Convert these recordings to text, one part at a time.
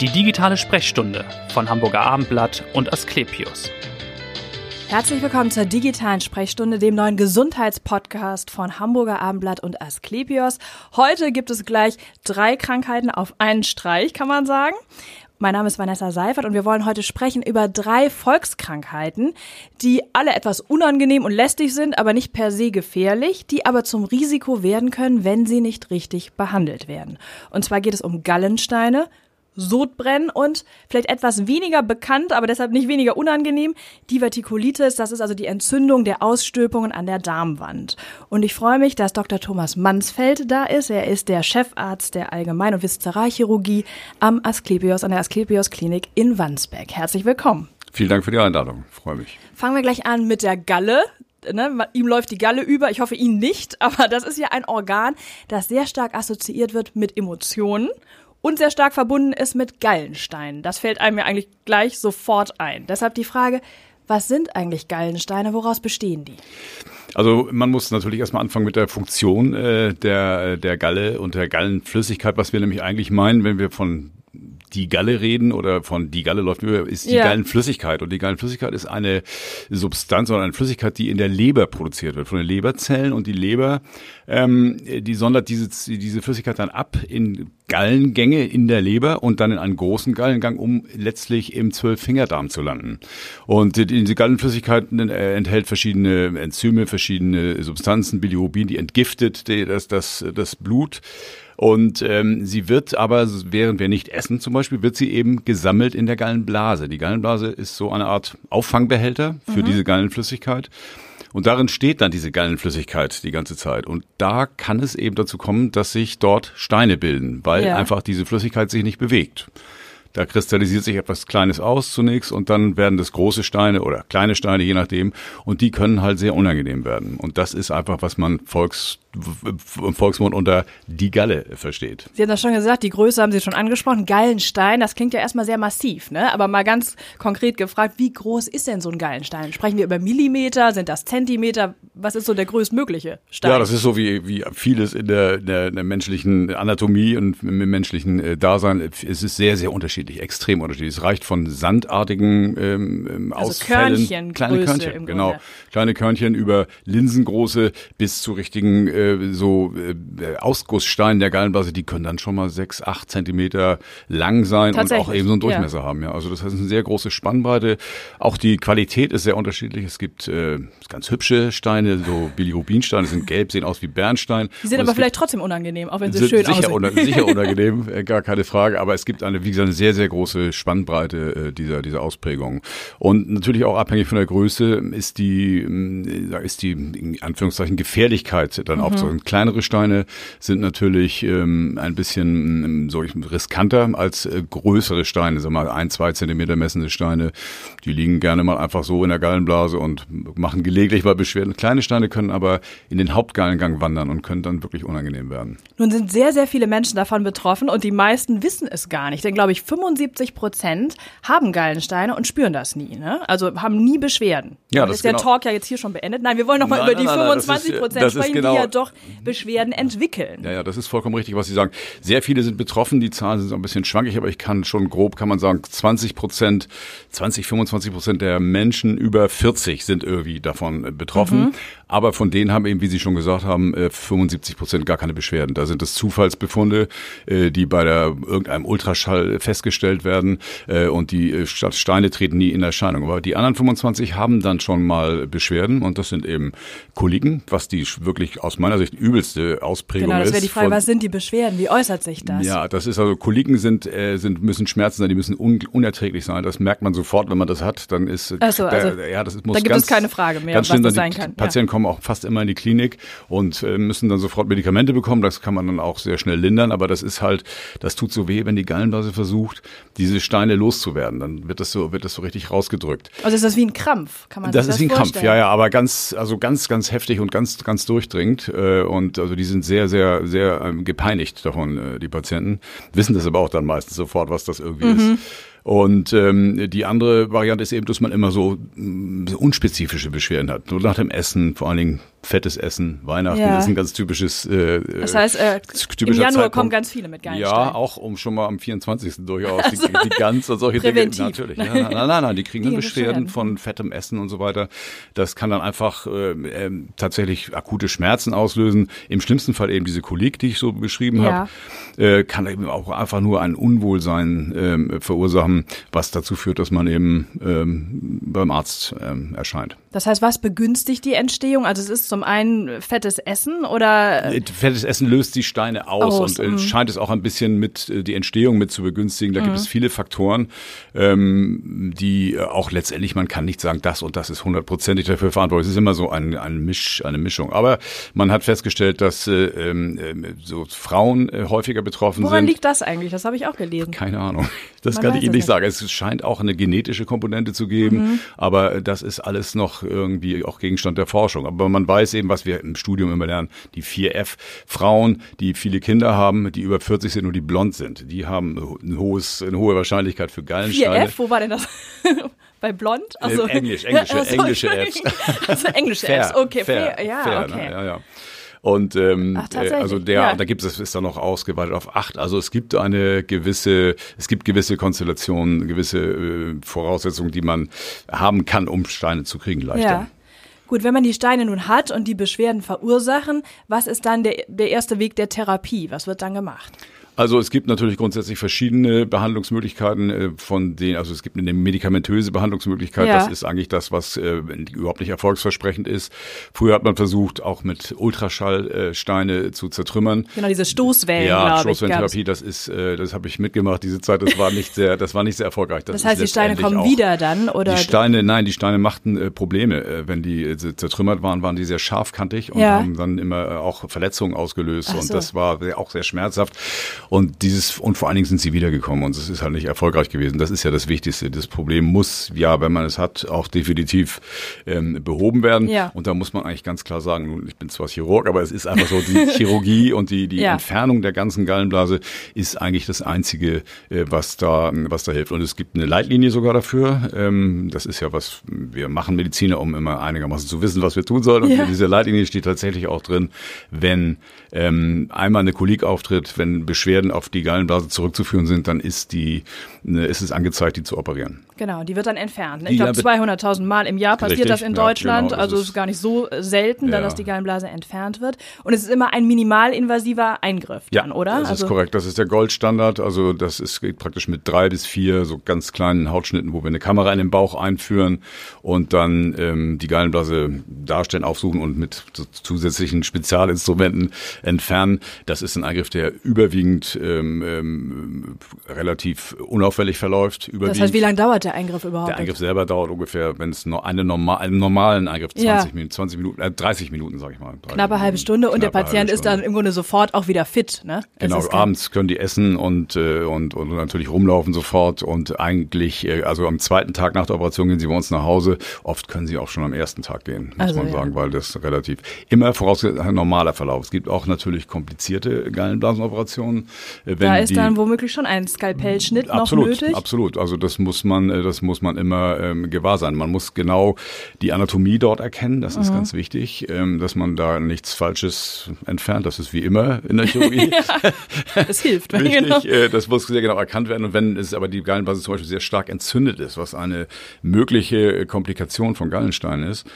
Die digitale Sprechstunde von Hamburger Abendblatt und Asklepios. Herzlich willkommen zur digitalen Sprechstunde, dem neuen Gesundheitspodcast von Hamburger Abendblatt und Asklepios. Heute gibt es gleich drei Krankheiten auf einen Streich, kann man sagen. Mein Name ist Vanessa Seifert und wir wollen heute sprechen über drei Volkskrankheiten, die alle etwas unangenehm und lästig sind, aber nicht per se gefährlich, die aber zum Risiko werden können, wenn sie nicht richtig behandelt werden. Und zwar geht es um Gallensteine, Sodbrennen und vielleicht etwas weniger bekannt, aber deshalb nicht weniger unangenehm, Divertikulitis. Das ist also die Entzündung der Ausstülpungen an der Darmwand. Und ich freue mich, dass Dr. Thomas Mansfeld da ist. Er ist der Chefarzt der Allgemein- und Viszeralchirurgie am Asklepios, an der Asklepios Klinik in Wandsbek. Herzlich willkommen. Vielen Dank für die Einladung. freue mich. Fangen wir gleich an mit der Galle. Ne, ihm läuft die Galle über, ich hoffe ihn nicht, aber das ist ja ein Organ, das sehr stark assoziiert wird mit Emotionen und sehr stark verbunden ist mit Gallensteinen. Das fällt einem ja eigentlich gleich sofort ein. Deshalb die Frage, was sind eigentlich Gallensteine? Woraus bestehen die? Also man muss natürlich erstmal anfangen mit der Funktion äh, der, der Galle und der Gallenflüssigkeit, was wir nämlich eigentlich meinen, wenn wir von die Galle reden oder von die Galle läuft über, ist die ja. Gallenflüssigkeit. Und die Gallenflüssigkeit ist eine Substanz oder eine Flüssigkeit, die in der Leber produziert wird, von den Leberzellen. Und die Leber, ähm, die sondert diese, diese Flüssigkeit dann ab in Gallengänge in der Leber und dann in einen großen Gallengang, um letztlich im Zwölffingerdarm zu landen. Und diese Gallenflüssigkeit äh, enthält verschiedene Enzyme, verschiedene Substanzen, Bilirubin, die entgiftet das, das, das Blut. Und ähm, sie wird aber, während wir nicht essen zum Beispiel, wird sie eben gesammelt in der Gallenblase. Die Gallenblase ist so eine Art Auffangbehälter für mhm. diese Gallenflüssigkeit. Und darin steht dann diese Gallenflüssigkeit die ganze Zeit. Und da kann es eben dazu kommen, dass sich dort Steine bilden, weil ja. einfach diese Flüssigkeit sich nicht bewegt. Da kristallisiert sich etwas Kleines aus zunächst und dann werden das große Steine oder kleine Steine, je nachdem. Und die können halt sehr unangenehm werden. Und das ist einfach, was man Volks im Volksmund unter die Galle versteht. Sie haben das schon gesagt, die Größe haben Sie schon angesprochen. Gallenstein, das klingt ja erstmal sehr massiv, ne? Aber mal ganz konkret gefragt, wie groß ist denn so ein Gallenstein? Sprechen wir über Millimeter? Sind das Zentimeter? Was ist so der größtmögliche Stein? Ja, das ist so wie, wie vieles in der, in der, in der menschlichen Anatomie und im menschlichen äh, Dasein. Es ist sehr, sehr unterschiedlich, extrem unterschiedlich. Es reicht von sandartigen ähm, ähm also Ausfällen. Körnchen, kleine Größe Körnchen, genau. Kleine Körnchen über linsengroße bis zu richtigen äh, so äh, Ausgusssteine der Gallenblase, die können dann schon mal sechs, acht Zentimeter lang sein und auch eben so einen Durchmesser ja. haben. Ja, also das heißt eine sehr große Spannbreite. Auch die Qualität ist sehr unterschiedlich. Es gibt äh, ganz hübsche Steine, so Bilirubinsteine, sind gelb, sehen aus wie Bernstein. Die sind aber vielleicht trotzdem unangenehm, auch wenn sie schön sicher aussehen. sicher unangenehm, äh, gar keine Frage. Aber es gibt eine, wie gesagt, eine sehr, sehr große Spannbreite äh, dieser dieser Ausprägung. Und natürlich auch abhängig von der Größe ist die äh, ist die in Anführungszeichen Gefährlichkeit dann mhm. Auch und kleinere Steine sind natürlich ähm, ein bisschen ähm, so riskanter als äh, größere Steine, sag mal ein, zwei Zentimeter messende Steine. Die liegen gerne mal einfach so in der Gallenblase und machen gelegentlich mal Beschwerden. Kleine Steine können aber in den Hauptgallengang wandern und können dann wirklich unangenehm werden. Nun sind sehr, sehr viele Menschen davon betroffen und die meisten wissen es gar nicht. Denn glaube ich, 75 Prozent haben Gallensteine und spüren das nie. Ne? Also haben nie Beschwerden. Ja, das ist der genau. Talk ja jetzt hier schon beendet. Nein, wir wollen noch mal nein, über nein, die nein, 25 Prozent sprechen, genau, die ja doch Beschwerden entwickeln. Ja, ja, das ist vollkommen richtig, was Sie sagen. Sehr viele sind betroffen, die Zahlen sind so ein bisschen schwankig, aber ich kann schon grob, kann man sagen, 20 Prozent, 20, 25 Prozent der Menschen über 40 sind irgendwie davon äh, betroffen. Mhm. Aber von denen haben eben, wie Sie schon gesagt haben, 75 äh, Prozent gar keine Beschwerden. Da sind es Zufallsbefunde, äh, die bei der irgendeinem Ultraschall festgestellt werden und die Steine treten nie in Erscheinung. Aber die anderen 25 haben dann schon mal Beschwerden und das sind eben Koliken, was die wirklich aus meiner Sicht übelste Ausprägung ist. Genau, das wäre die Frage, was sind die Beschwerden? Wie äußert sich das? Ja, das ist also Koliken sind, äh, sind müssen Schmerzen sein, die müssen un unerträglich sein. Das merkt man sofort, wenn man das hat. Dann ist Ach so, also, da, ja, das muss da gibt ganz, es keine Frage mehr, ganz was das sein kann. Patienten ja. kommen auch fast immer in die Klinik und äh, müssen dann sofort Medikamente bekommen. Das kann man dann auch sehr schnell lindern, aber das ist halt, das tut so weh, wenn die Gallenblase versucht, diese Steine loszuwerden. Dann wird das so, wird das so richtig rausgedrückt. Also ist das wie ein Krampf, kann man das das ist wie ein Krampf, ja, ja, aber ganz, also ganz, ganz heftig und ganz, ganz durchdringend. Äh, und also die sind sehr, sehr, sehr ähm, gepeinigt davon, äh, die Patienten. Wissen das aber auch dann meistens sofort, was das irgendwie mhm. ist. Und ähm, die andere Variante ist eben, dass man immer so, mm, so unspezifische Beschwerden hat. So nach dem Essen, vor allen Dingen fettes Essen. Weihnachten Ja. ist ein ganz typisches. Äh, Das heißt, äh, im typischer Januar Zeitpunkt. kommen ganz viele mit geilen Ja, auch um schon mal am 24. durchaus die, die Gans und solche Präventiv. Dinge. Natürlich. Ja, nein, nein, nein, nein, die kriegen Die dann Beschwerden von fettem Essen und so weiter. Das kann dann einfach äh, ähm, tatsächlich akute Schmerzen auslösen. Im schlimmsten Fall eben diese Kolik, die ich so beschrieben Ja. habe, äh, kann eben auch einfach nur ein Unwohlsein ähm, verursachen, was dazu führt, dass man eben ähm, beim Arzt ähm, erscheint. Das heißt, was begünstigt die Entstehung? Also es ist zum einen fettes Essen oder Äh, Fettes Essen löst die Steine aus, Aus, und mhm. äh, scheint es auch ein bisschen mit äh, die Entstehung mit zu begünstigen. Da gibt es viele Faktoren, ähm, die auch letztendlich, man kann nicht sagen, das und das ist hundertprozentig dafür verantwortlich. Es ist immer so ein, ein Misch, eine Mischung. Aber man hat festgestellt, dass äh, äh, so Frauen äh, häufiger betroffen woran sind. liegt das eigentlich? Das habe ich auch gelesen. Keine Ahnung. Das Man kann ich Ihnen nicht nicht. sagen. Es scheint auch eine genetische Komponente zu geben, Mhm. aber das ist alles noch irgendwie auch Gegenstand der Forschung. Aber man weiß eben, was wir im Studium immer lernen, die 4F. Frauen, die viele Kinder haben, die über 40 sind und die blond sind, die haben ein hohes, eine hohe Wahrscheinlichkeit für Gallensteine. 4F, wo war denn das? Bei Blond? Äh, Englisch, englische- Ach so, englische Entschuldigung. Also englische Fair, Fs, okay. fair, ja, fair, okay. Ne? Ja, ja. Und ähm, Ach, äh, also der, ja. da gibt es, ist dann noch ausgeweitet auf acht. Also es gibt eine gewisse, es gibt gewisse Konstellationen, gewisse äh, Voraussetzungen, die man haben kann, um Steine zu kriegen leichter. Ja. Gut, wenn man die Steine nun hat und die Beschwerden verursachen, was ist dann der, der erste Weg der Therapie? Was wird dann gemacht? Also es gibt natürlich grundsätzlich verschiedene Behandlungsmöglichkeiten äh, von denen, also es gibt eine medikamentöse Behandlungsmöglichkeit, Ja. das ist eigentlich das, was äh, überhaupt nicht erfolgsversprechend ist. Früher hat man versucht, auch mit Ultraschallsteine äh, zu zertrümmern. Genau, diese Stoßwellen, Ja. Stoßwellentherapie, das ist, äh, das habe ich mitgemacht, diese Zeit, das war nicht sehr, das war nicht sehr erfolgreich. Das ist heißt, die Steine kommen wieder dann, oder? Die Steine, nein, die Steine machten äh, Probleme. Äh, wenn die zertrümmert waren, waren die sehr scharfkantig und Ja. haben dann immer auch Verletzungen ausgelöst. Ach Und so. das war auch sehr schmerzhaft. Und dieses, und vor allen Dingen sind sie wiedergekommen und es ist halt nicht erfolgreich gewesen. Das ist ja das Wichtigste. Das Problem muss, ja, wenn man es hat, auch definitiv ähm, behoben werden. Ja. Und da muss man eigentlich ganz klar sagen, nun, ich bin zwar Chirurg, aber es ist einfach so, die Chirurgie und die, die Ja. Entfernung der ganzen Gallenblase ist eigentlich das Einzige, äh, was da, was da hilft. Und es gibt eine Leitlinie sogar dafür. Ähm, das ist ja was, wir machen Mediziner, um immer einigermaßen zu wissen, was wir tun sollen. Und Ja. in dieser Leitlinie steht tatsächlich auch drin, wenn ähm, einmal eine Kolik auftritt, wenn Beschwerden auf die Gallenblase zurückzuführen sind, dann ist die, ne, ist es angezeigt, die zu operieren. Genau, die wird dann entfernt. Ich glaube, dann 200.000 Mal im Jahr passiert Richtig, das in ja, Deutschland. genau, das also es ist- gar nicht so selten, Ja. dass die Gallenblase entfernt wird. Und es ist immer ein minimalinvasiver Eingriff dann, oder? das also, ist korrekt. Das ist der Goldstandard. Also das ist geht praktisch mit drei bis vier so ganz kleinen Hautschnitten, wo wir eine Kamera in den Bauch einführen und dann ähm, die Gallenblase darstellen, aufsuchen und mit zusätzlichen Spezialinstrumenten entfernen. Das ist ein Eingriff, der überwiegend ähm, ähm, relativ unauffällig verläuft. Überwiegend. Das heißt, wie lange dauert der Eingriff überhaupt? Der Eingriff selber dauert ungefähr, wenn es eine normal, einen normalen Eingriff 20 Ja. Minuten, 20 Minuten, äh, 30 Minuten, sag ich mal. 30 Knappe halbe. Stunde und der Patient ist dann im Grunde sofort auch wieder fit, ne? Es Genau, abends können die essen und, äh, und, und natürlich rumlaufen sofort und eigentlich, äh, also am zweiten Tag nach der Operation gehen sie bei uns nach Hause. Oft können sie auch schon am ersten Tag gehen, muss Also, man ja. sagen, weil das relativ immer vorausgesetzt ein normaler Verlauf. Es gibt auch natürlich komplizierte Gallenblasenoperationen. äh, Wenn Da ist die, dann womöglich schon ein Skalpellschnitt Absolut, noch nötig. absolut. Also das muss man, das muss man immer ähm, gewahr sein. Man muss genau die Anatomie dort erkennen. Das Mhm. ist ganz wichtig, ähm, dass man da nichts Falsches entfernt. Das ist wie immer in der Chirurgie. Es hilft. Wichtig, genau. äh, das muss sehr genau erkannt werden. Und wenn es aber die Gallenblase zum Beispiel sehr stark entzündet ist, was eine mögliche äh, Komplikation von Gallenstein ist,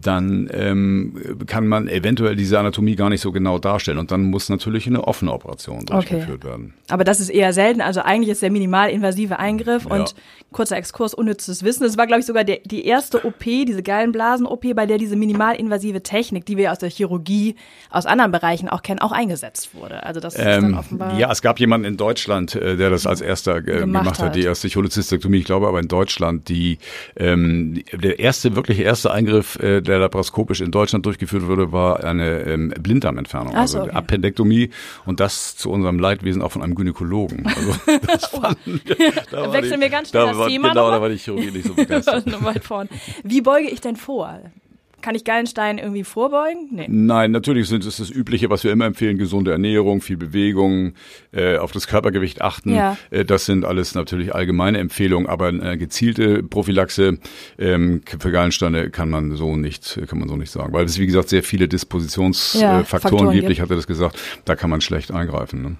dann ähm, kann man eventuell diese Anatomie gar nicht so genau darstellen. Und dann muss natürlich eine offene Operation durchgeführt werden. Aber das ist eher selten. Also eigentlich ist der minimalinvasive Eingriff Ja. und kurzer Exkurs, unnützes Wissen. Es war, glaube ich, sogar der, die erste OP, diese Gallenblasen-OP, bei der diese minimalinvasive Technik, die wir aus der Chirurgie, aus anderen Bereichen auch kennen, auch eingesetzt wurde. Also das ist dann Ähm, offenbar. ja, es gab jemanden in Deutschland, äh, der das als erster äh, Gemacht gemacht, hat. die erste Cholezystektomie, ich glaube aber in Deutschland, die ähm, der erste, wirklich erste Eingriff, äh, der laparoskopisch in Deutschland durchgeführt wurde, war eine ähm, Blinddarmentfernung, Ach so, also okay. Appendektomie und das zu unserem Leidwesen auch von einem Gynäkologen. Also das fanden wir, da Wechseln die- wir ganz schnell da das war, Thema Genau, nochmal. da war die Chirurgie nicht so begeistert. Noch weit vorn. Wie beuge ich denn vor? Kann ich Gallenstein irgendwie vorbeugen? Nee. Nein, natürlich sind es das Übliche, was wir immer empfehlen, gesunde Ernährung, viel Bewegung, äh, auf das Körpergewicht achten. Ja. Äh, das sind alles natürlich allgemeine Empfehlungen, aber eine gezielte Prophylaxe ähm, für Gallensteine kann man so nicht, kann man so nicht sagen. Weil es, wie gesagt, sehr viele Dispositionsfaktoren ja, gibt. Ich hatte das gesagt, da kann man schlecht eingreifen. Ne?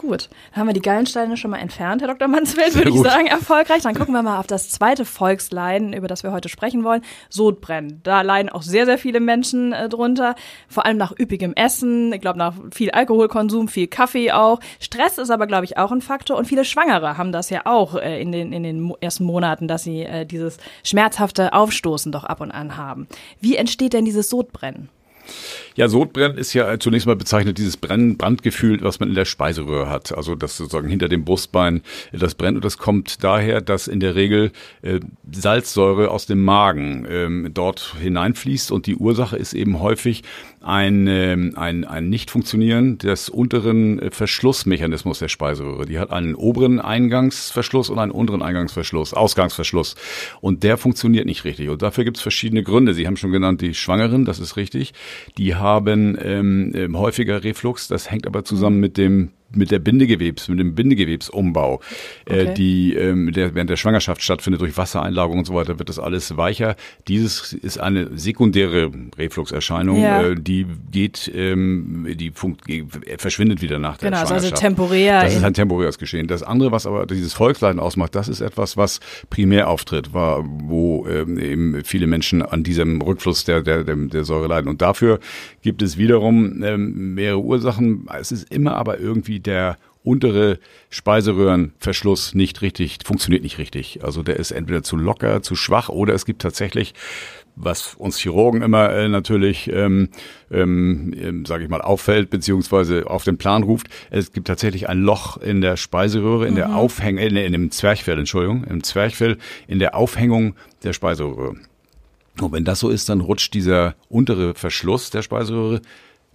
Gut, dann haben wir die Gallensteine schon mal entfernt, Herr Dr. Mansfeld, würde ich sagen, erfolgreich. Dann gucken wir mal auf das zweite Volksleiden, über das wir heute sprechen wollen, Sodbrennen. Da leiden auch sehr, sehr viele Menschen äh, drunter, vor allem nach üppigem Essen, ich glaube nach viel Alkoholkonsum, viel Kaffee auch. Stress ist aber, glaube ich, auch ein Faktor und viele Schwangere haben das ja auch äh, in, den, in den ersten Monaten, dass sie äh, dieses schmerzhafte Aufstoßen doch ab und an haben. Wie entsteht denn dieses Sodbrennen? Ja, Sodbrennen ist ja zunächst mal bezeichnet dieses Brennen, Brandgefühl, was man in der Speiseröhre hat. Also das sozusagen hinter dem Brustbein das brennt. Und das kommt daher, dass in der Regel äh, Salzsäure aus dem Magen ähm, dort hineinfließt. Und die Ursache ist eben häufig ein, ähm, ein, ein Nicht-Funktionieren des unteren äh, Verschlussmechanismus der Speiseröhre. Die hat einen oberen Eingangsverschluss und einen unteren Eingangsverschluss, Ausgangsverschluss. Und der funktioniert nicht richtig. Und dafür gibt es verschiedene Gründe. Sie haben schon genannt, die Schwangeren, das ist richtig. Die haben ähm, ähm häufiger Reflux. Das hängt aber zusammen mit dem mit der Bindegewebs, mit dem Bindegewebsumbau, äh, okay. äh, die ähm, der während der Schwangerschaft stattfindet durch Wassereinlagerung und so weiter, wird das alles weicher. Dieses ist eine sekundäre Refluxerscheinung, ja. äh, die geht, ähm, die funkt, verschwindet wieder nach der genau, also Schwangerschaft. Genau, also temporär. Das ist ein temporäres Geschehen. Das andere, was aber dieses Volksleiden ausmacht, das ist etwas, was primär auftritt, war, wo ähm, eben viele Menschen an diesem Rückfluss der, der, der, der Säure leiden. Und dafür gibt es wiederum ähm, mehrere Ursachen. Es ist immer aber irgendwie der untere Speiseröhrenverschluss nicht richtig, funktioniert nicht richtig. Also der ist entweder zu locker, zu schwach oder es gibt tatsächlich was uns Chirurgen immer äh, natürlich, ähm, ähm, ähm sage ich mal, auffällt beziehungsweise auf den Plan ruft. Es gibt tatsächlich ein Loch in der Speiseröhre, in mhm. der Aufhängung, in, in dem Zwerchfell, Entschuldigung, im Zwerchfell, in der Aufhängung der Speiseröhre. Und wenn das so ist, dann rutscht dieser untere Verschluss der Speiseröhre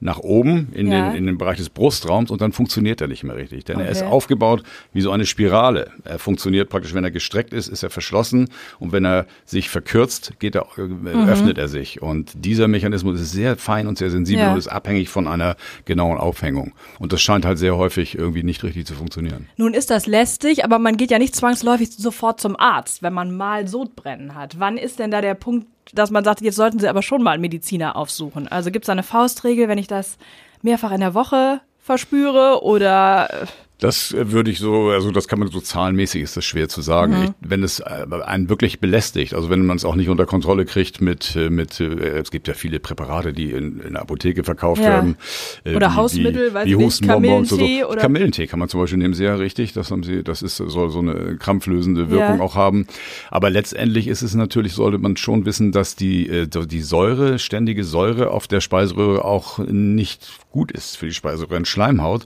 nach oben in, ja. den, in den Bereich des Brustraums und dann funktioniert er nicht mehr richtig. Denn okay. er ist aufgebaut wie so eine Spirale. Er funktioniert praktisch, wenn er gestreckt ist, ist er verschlossen und wenn er sich verkürzt, geht er, äh, mhm. öffnet er sich. Und dieser Mechanismus ist sehr fein und sehr sensibel ja. und ist abhängig von einer genauen Aufhängung. Und das scheint halt sehr häufig irgendwie nicht richtig zu funktionieren. Nun ist das lästig, aber man geht ja nicht zwangsläufig sofort zum Arzt, wenn man mal Sodbrennen hat. Wann ist denn da der Punkt, dass man sagt, jetzt sollten Sie aber schon mal Mediziner aufsuchen. Also gibt es da eine Faustregel, wenn ich das mehrfach in der Woche verspüre oder äh, das äh, würde ich so, also das kann man so zahlenmäßig ist das schwer zu sagen. Mhm. Ich, wenn es äh, einen wirklich belästigt, also wenn man es auch nicht unter Kontrolle kriegt mit, äh, mit es gibt ja viele Präparate, die in, in der Apotheke verkauft ja. werden. Oder wie, Hausmittel, weiß wie nicht, Kamillentee so. oder? Kamillentee kann man zum Beispiel nehmen, sehr richtig. Das haben sie, das ist, soll so eine krampflösende Wirkung ja. auch haben. Aber letztendlich ist es natürlich, sollte man schon wissen, dass die, die Säure, ständige Säure auf der Speiseröhre auch nicht gut ist für die Speiseröhrenschleimhaut,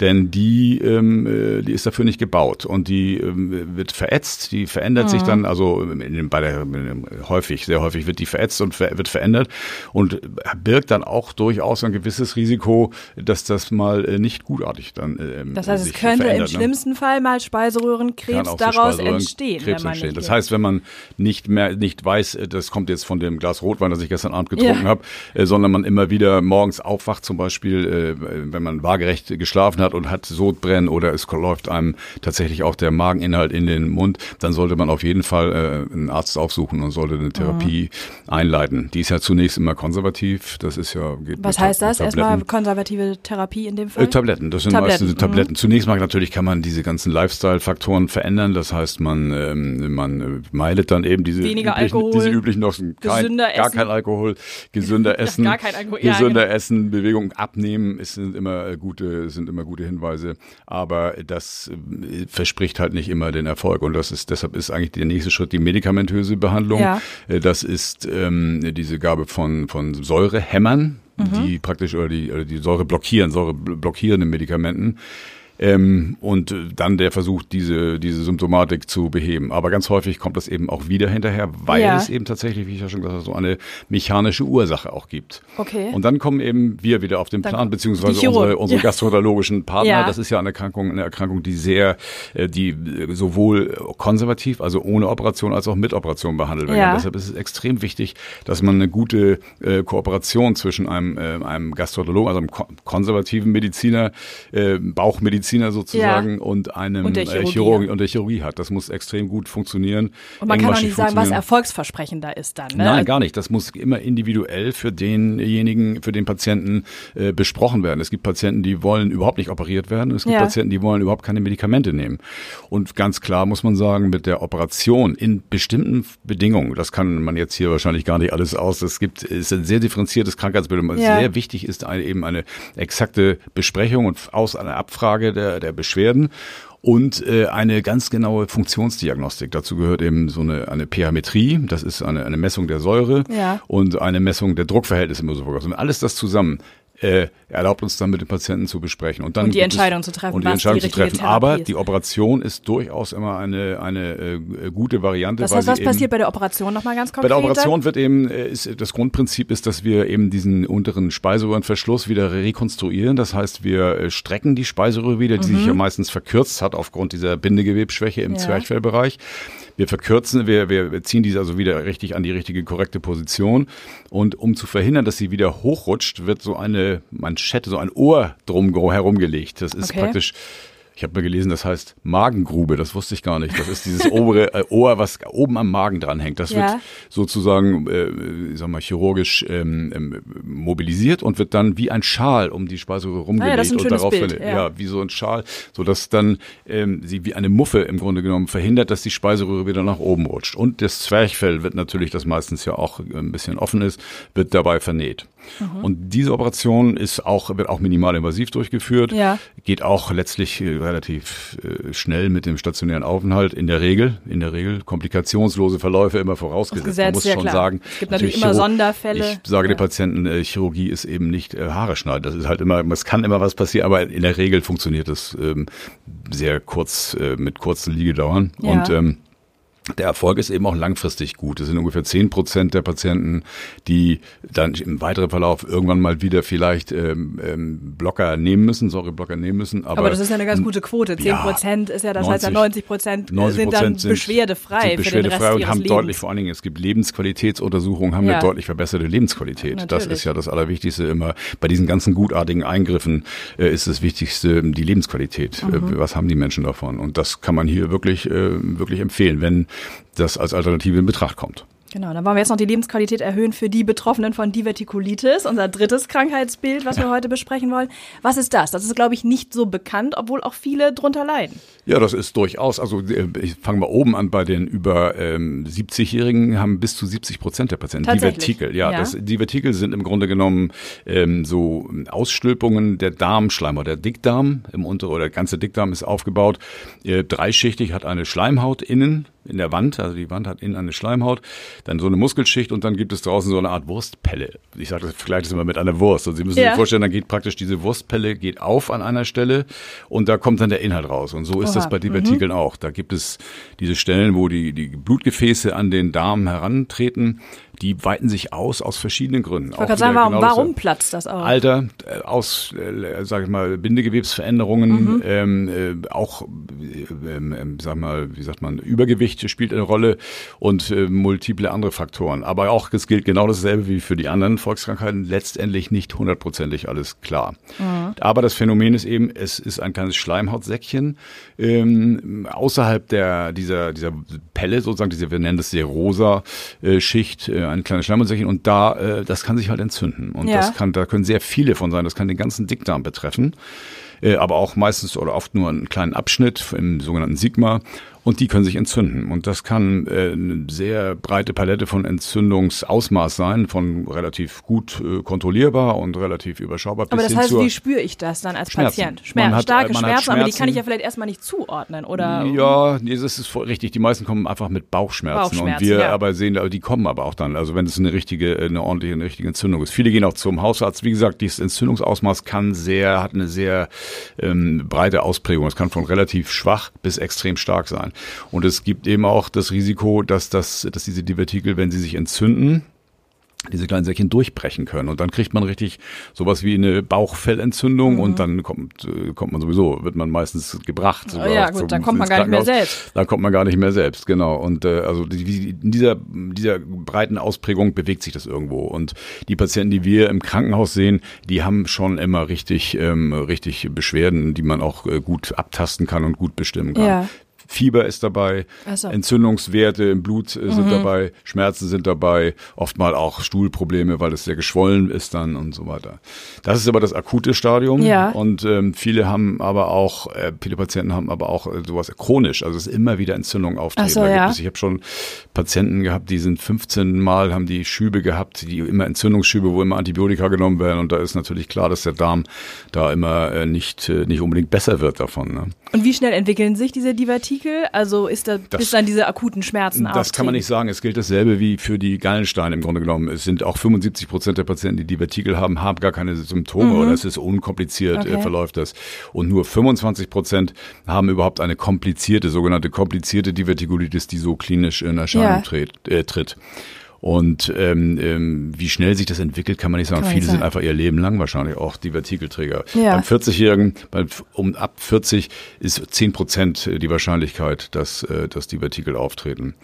denn die, ähm, äh, die ist dafür nicht gebaut und die ähm, wird verätzt, die verändert mhm. sich dann, also in, bei der häufig, sehr häufig wird die verätzt und ver, wird verändert und birgt dann auch durchaus ein gewisses Risiko, dass das mal äh, nicht gutartig dann. Ähm, das heißt, es könnte im ne? schlimmsten Fall mal Speiseröhrenkrebs daraus Speiseröhren entstehen. Krebs entstehen. Das heißt, wenn man nicht mehr nicht weiß, äh, das kommt jetzt von dem Glas Rotwein, das ich gestern Abend getrunken ja. habe, äh, sondern man immer wieder morgens aufwacht zum Beispiel Beispiel, äh, wenn man waagerecht geschlafen hat und hat Sodbrennen oder es läuft einem tatsächlich auch der Mageninhalt in den Mund, dann sollte man auf jeden Fall äh, einen Arzt aufsuchen und sollte eine Therapie mhm. einleiten. Die ist ja zunächst immer konservativ. Das ist ja geht Was heißt das? Erstmal konservative Therapie in dem Fall? Äh, Tabletten. Das sind Tabletten. meistens Tabletten. Mhm. Zunächst mal natürlich kann man diese ganzen Lifestyle-Faktoren verändern. Das heißt, man ähm, man äh, meilet dann eben diese Weniger üblichen, Alkohol, diese üblichen noch kein, gar kein Alkohol, gesünder Essen, gar kein Alkohol, gesünder ja, genau. Essen, Bewegung ab abnehmen, es sind immer gute, sind immer gute Hinweise, aber das äh, verspricht halt nicht immer den Erfolg. Und das ist, deshalb ist eigentlich der nächste Schritt die medikamentöse Behandlung. Ja. Äh, das ist ähm, diese Gabe von, von Säurehämmern, mhm. die praktisch oder die, oder die Säure blockieren, Säure blockierenden Medikamenten ähm, und dann der Versuch, diese, diese Symptomatik zu beheben. Aber ganz häufig kommt das eben auch wieder hinterher, weil Ja. es eben tatsächlich, wie ich ja schon gesagt habe, so eine mechanische Ursache auch gibt. Okay. Und dann kommen eben wir wieder auf den Plan, beziehungsweise unsere, unsere Ja. gastroenterologischen Partner. Ja. Das ist ja eine Erkrankung, eine Erkrankung, die sehr, äh, die äh, sowohl konservativ, also ohne Operation, als auch mit Operation behandelt werden. Ja. Deshalb ist es extrem wichtig, dass man eine gute äh, Kooperation zwischen einem, äh, einem Gastroenterologen, also einem ko konservativen Mediziner, äh, Bauchmediziner sozusagen und einem Und äh, Chirurgie, Chirurg ja. und der Chirurgie hat. Das muss extrem gut funktionieren. Und man kann auch nicht sagen, was erfolgsversprechender ist dann. Ne? Nein, gar nicht. Das muss immer individuell für denjenigen, für den Patienten äh, besprochen werden. Es gibt Patienten, die wollen überhaupt nicht operiert werden. Es gibt Ja. Patienten, die wollen überhaupt keine Medikamente nehmen. Und ganz klar muss man sagen, mit der Operation in bestimmten Bedingungen, das kann man jetzt hier wahrscheinlich gar nicht alles aus. Es gibt, ist ein sehr differenziertes Krankheitsbild. Ja. Sehr wichtig ist eine, eben eine exakte Besprechung und aus einer Abfrage der, der Beschwerden und äh, eine ganz genaue Funktionsdiagnostik. Dazu gehört eben so eine, eine pH-Metrie, das ist eine, eine Messung der Säure Ja. und eine Messung der Druckverhältnisse im Esophagus. Und alles das zusammen äh, erlaubt uns dann mit dem Patienten zu besprechen. Und, dann Und die gibt es- Entscheidung zu treffen, Und die Entscheidung die zu treffen. Therapie Aber ist. die Operation ist durchaus immer eine, eine äh, gute Variante. Das heißt, was passiert bei der Operation nochmal ganz bei konkret? der Operation wird eben, äh, ist, das Grundprinzip ist, dass wir eben diesen unteren Speiseröhrenverschluss wieder rekonstruieren. Das heißt, wir äh, strecken die Speiseröhre wieder, die sich ja meistens verkürzt hat aufgrund dieser Bindegewebsschwäche im Mhm. Ja. Zwerchfellbereich. Wir verkürzen, wir wir ziehen diese also wieder richtig an die richtige, korrekte Position. Und um zu verhindern, dass sie wieder hochrutscht, wird so eine Manschette, so ein Ohr drum herumgelegt. Das ist Okay. praktisch ich habe mal gelesen, das heißt Magengrube, das wusste ich gar nicht. Das ist dieses obere äh, Ohr, was oben am Magen dranhängt. Das Ja. wird sozusagen, äh, ich sag mal, chirurgisch ähm, ähm, mobilisiert und wird dann wie ein Schal um die Speiseröhre rumgelegt Ah ein und darauf Bild, ja. ja, wie so ein Schal, so dass dann ähm, sie wie eine Muffe im Grunde genommen verhindert, dass die Speiseröhre wieder nach oben rutscht. Und das Zwerchfell wird natürlich, das meistens ja auch ein bisschen offen ist, wird dabei vernäht. Mhm. Und diese Operation ist auch, wird auch minimalinvasiv durchgeführt. Ja. Geht auch letztlich äh, relativ äh, schnell mit dem stationären Aufenthalt. In der Regel, in der Regel komplikationslose Verläufe immer vorausgesetzt. Man Vorausgesetzt, muss ja schon klar. sagen. Es gibt natürlich immer Chiro- Sonderfälle. Ich sage Ja. den Patienten, äh, Chirurgie ist eben nicht äh, Haare schneiden. Das ist halt immer, es kann immer was passieren, aber in der Regel funktioniert es ähm, sehr kurz, äh, mit kurzen Liegedauern. Ja. Und ähm, der Erfolg ist eben auch langfristig gut. Es sind ungefähr 10 Prozent der Patienten, die dann im weiteren Verlauf irgendwann mal wieder vielleicht ähm, ähm, Blocker nehmen müssen, Säureblocker nehmen müssen. Aber, Aber das ist ja eine ganz gute Quote. 10 Ja, Prozent ist ja, das heißt ja 90 Prozent 90 sind dann sind, beschwerdefrei sind für den beschwerdefrei Rest und haben Lebens. deutlich, vor allen Dingen, es gibt Lebensqualitätsuntersuchungen, haben Ja. eine deutlich verbesserte Lebensqualität. Das Natürlich. ist ja das Allerwichtigste immer. Bei diesen ganzen gutartigen Eingriffen äh, ist das Wichtigste die Lebensqualität. Mhm. Äh, was haben die Menschen davon? Und das kann man hier wirklich, äh, wirklich empfehlen, wenn das als Alternative in Betracht kommt. Genau, dann wollen wir jetzt noch die Lebensqualität erhöhen für die Betroffenen von Divertikulitis, unser drittes Krankheitsbild, was wir heute besprechen wollen. Was ist das? Das ist, glaube ich, nicht so bekannt, obwohl auch viele drunter leiden. Ja, das ist durchaus. Also äh, ich fange mal oben an bei den über ähm, 70-Jährigen haben bis zu 70 Prozent der Patienten? Divertikel. Ja, Ja. Das, Divertikel sind im Grunde genommen ähm, so Ausstülpungen der Darmschleimhaut. Der Dickdarm im Unter oder der ganze Dickdarm ist aufgebaut äh, dreischichtig, hat eine Schleimhaut innen in der Wand, also die Wand hat innen eine Schleimhaut, dann so eine Muskelschicht und dann gibt es draußen so eine Art Wurstpelle. Ich sage das, vergleiche das immer mit einer Wurst. Und Sie müssen Ja. sich vorstellen, dann geht praktisch diese Wurstpelle geht auf an einer Stelle und da kommt dann der Inhalt raus. Und so ist Oha. das bei Divertikeln auch. Da gibt es diese Stellen, wo die, die Blutgefäße an den Darm herantreten, die weiten sich aus aus verschiedenen Gründen. Ich wollte gerade sagen, warum, warum platzt das auch? Alter, äh, aus, äh, sag ich mal, Bindegewebsveränderungen, ähm, äh, auch, äh, ähm, ähm, sag mal, wie sagt man, Übergewicht spielt eine Rolle und äh, multiple andere Faktoren. Aber auch, es gilt genau dasselbe wie für die anderen Volkskrankheiten, letztendlich nicht hundertprozentig alles klar. Aber das Phänomen ist eben, es ist ein kleines Schleimhautsäckchen ähm, außerhalb der, dieser, dieser Pelle, sozusagen, diese, wir nennen das Serosa-Schicht, äh, ein kleines Schleimhautsäckchen und da, äh, das kann sich halt entzünden. Und Ja. das kann, da können sehr viele von sein. Das kann den ganzen Dickdarm betreffen, äh, aber auch meistens oder oft nur einen kleinen Abschnitt im sogenannten Sigma. Und die können sich entzünden. Und das kann äh, eine sehr breite Palette von Entzündungsausmaß sein, von relativ gut äh, kontrollierbar und relativ überschaubar aber das heißt, wie spüre ich das dann als Schmerzen. Patient? Schmerzen, hat- starke hat Schmerzen, aber die kann Schmerzen. ich ja vielleicht erstmal nicht zuordnen, oder? Ja, nee, das ist richtig. Die meisten kommen einfach mit Bauchschmerzen, und Bauchschmerzen, wir ja. aber sehen, die kommen aber auch dann, also wenn es eine richtige, eine ordentliche, eine richtige Entzündung ist. Viele gehen auch zum Hausarzt. Wie gesagt, dieses Entzündungsausmaß kann sehr, hat eine sehr ähm, breite Ausprägung. Es kann von relativ schwach bis extrem stark sein. Und es gibt eben auch das Risiko, dass das, dass diese Divertikel, wenn sie sich entzünden, diese kleinen Säckchen durchbrechen können. Und dann kriegt man richtig sowas wie eine Bauchfellentzündung Mhm. und dann kommt, äh, kommt man sowieso, wird man meistens gebracht. Oh ja, zum- gut, dann kommt man gar nicht mehr selbst. Da kommt man gar nicht mehr selbst, genau. Und äh, also die, in dieser, dieser breiten Ausprägung bewegt sich das irgendwo. Und die Patienten, die wir im Krankenhaus sehen, die haben schon immer richtig, ähm, richtig Beschwerden, die man auch äh, gut abtasten kann und gut bestimmen kann. Ja. Fieber ist dabei, so. Entzündungswerte im Blut äh, sind dabei, Schmerzen sind dabei, oftmal auch Stuhlprobleme, weil es sehr geschwollen ist dann und so weiter. Das ist aber das akute Stadium Ja. und ähm, viele haben aber auch, äh, viele Patienten haben aber auch äh, sowas chronisch, also es ist immer wieder Entzündungen auftreten. So, ja. ich habe schon Patienten gehabt, die sind 15 Mal, haben die Schübe gehabt, die immer Entzündungsschübe, wo immer Antibiotika genommen werden und da ist natürlich klar, dass der Darm da immer äh, nicht, äh, nicht unbedingt besser wird davon. Ne? Und wie schnell entwickeln sich diese Divertikel? Also ist da bis dann diese akuten Schmerzen Das kann man nicht sagen. Es gilt dasselbe wie für die Gallensteine im Grunde genommen. Es sind auch 75 Prozent der Patienten, die Divertikel haben, haben gar keine Symptome oder es ist unkompliziert, Mhm. Okay. äh, verläuft das. Und nur 25 Prozent haben überhaupt eine komplizierte, sogenannte komplizierte Divertikulitis, die so klinisch in Erscheinung Ja. tritt. Äh, tritt. Und ähm, ähm, wie schnell sich das entwickelt, kann man nicht sagen. Kann Viele sind einfach ihr Leben lang wahrscheinlich auch Divertikelträger. Ja. Beim 40-Jährigen, beim, um ab 40 ist 10 Prozent die Wahrscheinlichkeit, dass, äh, dass Divertikel auftreten.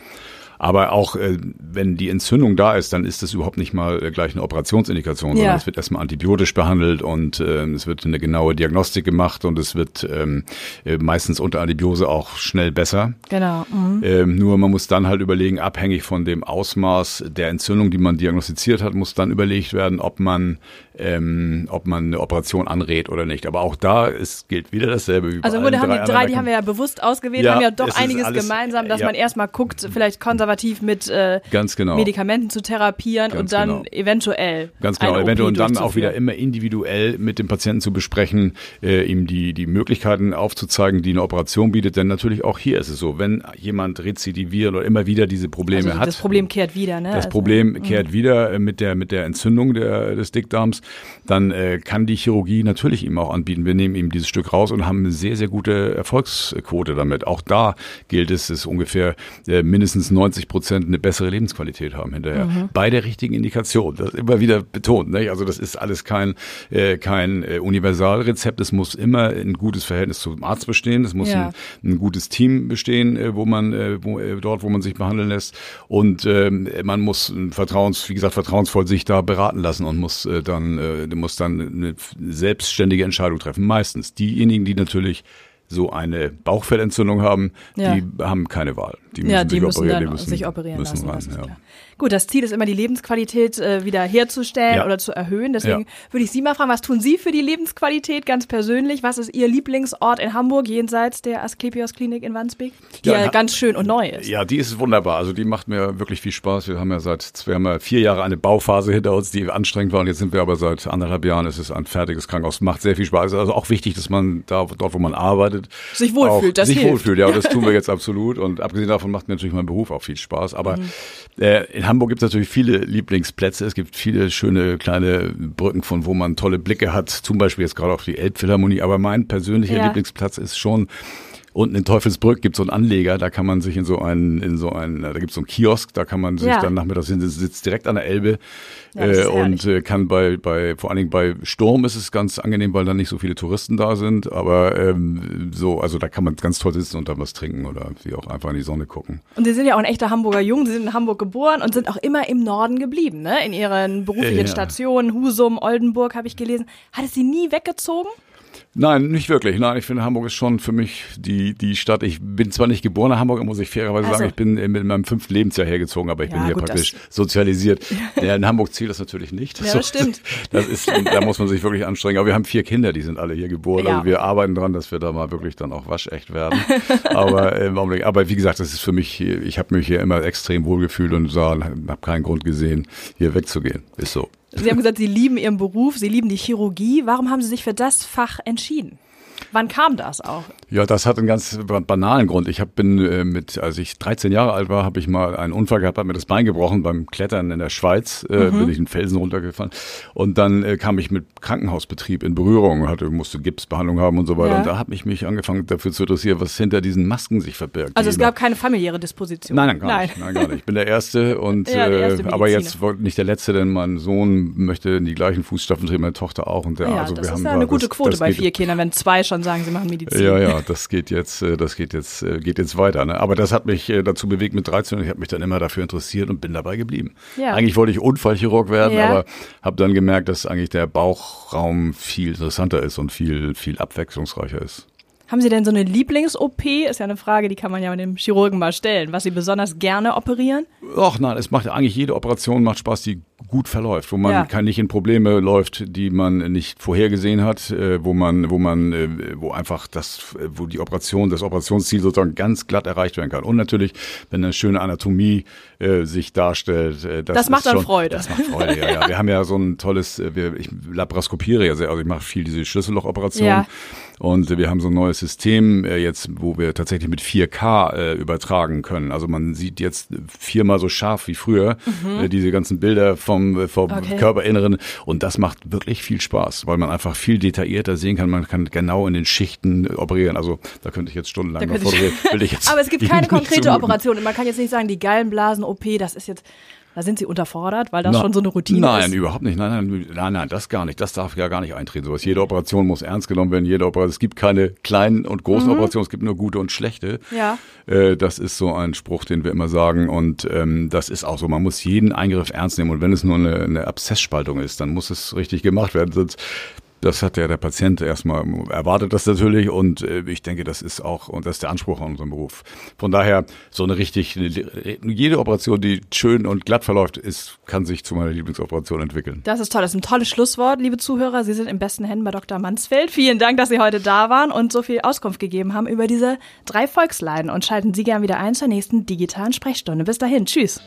Aber auch äh, wenn die Entzündung da ist, dann ist das überhaupt nicht mal äh, gleich eine Operationsindikation, Ja. sondern es wird erstmal antibiotisch behandelt und äh, es wird eine genaue Diagnostik gemacht und es wird ähm, äh, meistens unter Antibiose auch schnell besser. Genau. Mhm. Ähm, nur man muss dann halt überlegen, abhängig von dem Ausmaß der Entzündung, die man diagnostiziert hat, muss dann überlegt werden, ob man, ähm, ob man eine Operation anrät oder nicht. Aber auch da ist, gilt wieder dasselbe wie bei Also allen Grunde haben die drei, die haben wir ja bewusst ausgewählt, Ja, haben ja doch einiges alles- gemeinsam, dass ja. man erstmal guckt, vielleicht konservativ mit äh, genau. Medikamenten zu therapieren Ganz und dann genau. eventuell Ganz genau, eventuell und dann auch wieder immer individuell mit dem Patienten zu besprechen, äh, ihm die, die Möglichkeiten aufzuzeigen, die eine Operation bietet. Denn natürlich auch hier ist es so, wenn jemand rezidiviert oder immer wieder diese Probleme also hat. Das Problem kehrt wieder, ne? Das Also, Problem kehrt wieder äh, mit der, mit der Entzündung der, des Dickdarms. Dann äh, kann die Chirurgie natürlich ihm auch anbieten. Wir nehmen ihm dieses Stück raus und haben eine sehr, sehr gute Erfolgsquote damit. Auch da gilt es, dass ungefähr äh, mindestens 90 Prozent eine bessere Lebensqualität haben hinterher. Mhm. Bei der richtigen Indikation. Das immer wieder betont. Ne? Also das ist alles kein, äh, kein äh, Universalrezept. Es muss immer ein gutes Verhältnis zum Arzt bestehen. Es muss Ja. ein, ein gutes Team bestehen, äh, wo man, äh, wo, äh, dort, wo man sich behandeln lässt. Und ähm, man muss vertrauens, wie gesagt, vertrauensvoll sich da beraten lassen und muss äh, dann, äh, muss dann eine selbstständige Entscheidung treffen. Meistens diejenigen, die natürlich so eine Bauchfellentzündung haben, Ja. die haben keine Wahl. Die müssen ja, die sich müssen operieren, die müssen, sich operieren müssen lassen. ist ja. Gut, das Ziel ist immer, die Lebensqualität äh, wieder herzustellen Ja. oder zu erhöhen. Deswegen würde ich Sie mal fragen, was tun Sie für die Lebensqualität ganz persönlich? Was ist Ihr Lieblingsort in Hamburg jenseits der Asklepios Klinik in Wandsbek? Die ja, ganz schön und neu ist. Ja, die ist wunderbar. Also die macht mir wirklich viel Spaß. Wir haben ja seit wir haben ja vier Jahre eine Bauphase hinter uns, die anstrengend war. Und jetzt sind wir aber seit anderthalb Jahren. Es ist ein fertiges Krankenhaus. Macht sehr viel Spaß. Also auch wichtig, dass man da dort, wo man arbeitet, Sich wohlfühlt, das sich hilft. wohlfühlt. Ja, und das tun wir jetzt absolut. Und abgesehen davon macht mir natürlich mein Beruf auch viel Spaß. Aber Mhm. äh, in Hamburg gibt es natürlich viele Lieblingsplätze. Es gibt viele schöne kleine Brücken, von wo man tolle Blicke hat. Zum Beispiel jetzt gerade auf die Elbphilharmonie. Aber mein persönlicher Ja. Lieblingsplatz ist schon Unten in Teufelsbrück gibt es so einen Anleger, da kann man sich in so einen, in so einen, da gibt es so einen Kiosk, da kann man sich Ja. dann nachmittags hin, sitzt direkt an der Elbe Ja, äh, und äh, kann bei, bei, vor allen Dingen bei Sturm ist es ganz angenehm, weil dann nicht so viele Touristen da sind, aber ähm, so, also da kann man ganz toll sitzen und dann was trinken oder wie auch einfach in die Sonne gucken. Und Sie sind ja auch ein echter Hamburger Jung. Sie sind in Hamburg geboren und sind auch immer im Norden geblieben, ne? In Ihren beruflichen Ja. Stationen, Husum, Oldenburg, habe ich gelesen. Hat es Sie nie weggezogen? Nein, nicht wirklich. Nein, ich finde Hamburg ist schon für mich die, die Stadt. Ich bin zwar nicht geboren in Hamburg, muss ich fairerweise also. sagen, ich bin mit meinem fünften Lebensjahr hergezogen, aber ich ja, bin hier gut, praktisch sozialisiert. Ja, in Hamburg zählt das natürlich nicht. Ja, das stimmt. Das ist, da muss man sich wirklich anstrengen. Aber wir haben vier Kinder, die sind alle hier geboren. Ja. Also wir arbeiten dran, dass wir da mal wirklich dann auch waschecht werden. aber, äh, aber wie gesagt, das ist für mich, ich habe mich hier immer extrem wohlgefühlt und habe keinen Grund gesehen, hier wegzugehen. Ist so. Sie haben gesagt, Sie lieben Ihren Beruf, Sie lieben die Chirurgie. Warum haben Sie sich für das Fach entschieden? Wann kam das auch? Ja, das hat einen ganz banalen Grund. Ich hab, bin äh, mit, als ich 13 Jahre alt war, habe ich mal einen Unfall gehabt, habe mir das Bein gebrochen beim Klettern in der Schweiz, äh, mhm. bin ich einen Felsen runtergefallen und dann äh, kam ich mit Krankenhausbetrieb in Berührung, hatte musste Gipsbehandlung haben und so weiter ja. und da habe ich mich angefangen dafür zu interessieren, was hinter diesen Masken sich verbirgt. Also es gab keine familiäre Disposition. Nein, nein, gar nein. nicht. Nein, gar nicht. Ich bin der erste und ja, erste äh, aber jetzt nicht der letzte, denn mein Sohn möchte in die gleichen Fußstapfen treten, meine Tochter auch und der, ja, also das wir ist haben ja eine gute Quote bei vier Kindern, wenn zwei schon sagen, sie machen Medizin. Ja, ja, das geht jetzt, äh, das geht jetzt, äh, geht jetzt weiter. Ne? Aber das hat mich äh, dazu bewegt mit 13 und ich habe mich dann immer dafür interessiert und bin dabei geblieben. Ja. Eigentlich wollte ich Unfallchirurg werden, ja. aber habe dann gemerkt, dass eigentlich der Bauchraum viel interessanter ist und viel, viel abwechslungsreicher ist. Haben Sie denn so eine Lieblings-OP? Ist ja eine Frage, die kann man ja mit dem Chirurgen mal stellen, was Sie besonders gerne operieren? Ach nein, es macht eigentlich jede Operation macht Spaß, die gut verläuft, wo man ja. kein, nicht in Probleme läuft, die man nicht vorhergesehen hat, äh, wo man, wo man, äh, wo einfach das, wo die Operation, das Operationsziel sozusagen ganz glatt erreicht werden kann. Und natürlich, wenn eine schöne Anatomie äh, sich darstellt, äh, das, das macht dann schon, Freude. Das macht Freude, ja, ja. Wir haben ja so ein tolles, äh, wir, ich laparoskopiere ja sehr, also ich mache viel diese Schlüssellochoperation. Ja. Und wir haben so ein neues System äh, jetzt, wo wir tatsächlich mit 4K äh, übertragen können. Also man sieht jetzt viermal so scharf wie früher mhm. äh, diese ganzen Bilder vom, äh, vom okay. Körperinneren. Und das macht wirklich viel Spaß, weil man einfach viel detaillierter sehen kann. Man kann genau in den Schichten operieren. Also da könnte ich jetzt stundenlang noch ich, Aber es gibt keine konkrete Operation. Man kann jetzt nicht sagen, die Gallenblasen-OP, das ist jetzt da sind Sie unterfordert, weil das Na, schon so eine Routine nein, ist? Nein, überhaupt nicht. Nein, nein, nein, nein, das gar nicht. Das darf ja gar nicht eintreten. Sowas. Jede Operation muss ernst genommen werden. Jede Operation. Es gibt keine kleinen und großen mhm. Operationen. Es gibt nur gute und schlechte. Ja. Äh, das ist so ein Spruch, den wir immer sagen. Und ähm, das ist auch so. Man muss jeden Eingriff ernst nehmen. Und wenn es nur eine, eine Abszessspaltung ist, dann muss es richtig gemacht werden. Sonst das hat ja der Patient erstmal erwartet das natürlich und äh, ich denke, das ist auch und das ist der Anspruch an unserem Beruf. Von daher so eine richtig jede Operation, die schön und glatt verläuft, ist kann sich zu meiner Lieblingsoperation entwickeln. Das ist toll, das ist ein tolles Schlusswort, liebe Zuhörer. Sie sind in besten Händen bei Dr. Mansfeld. Vielen Dank, dass Sie heute da waren und so viel Auskunft gegeben haben über diese drei Volksleiden und schalten Sie gern wieder ein zur nächsten digitalen Sprechstunde. Bis dahin, tschüss.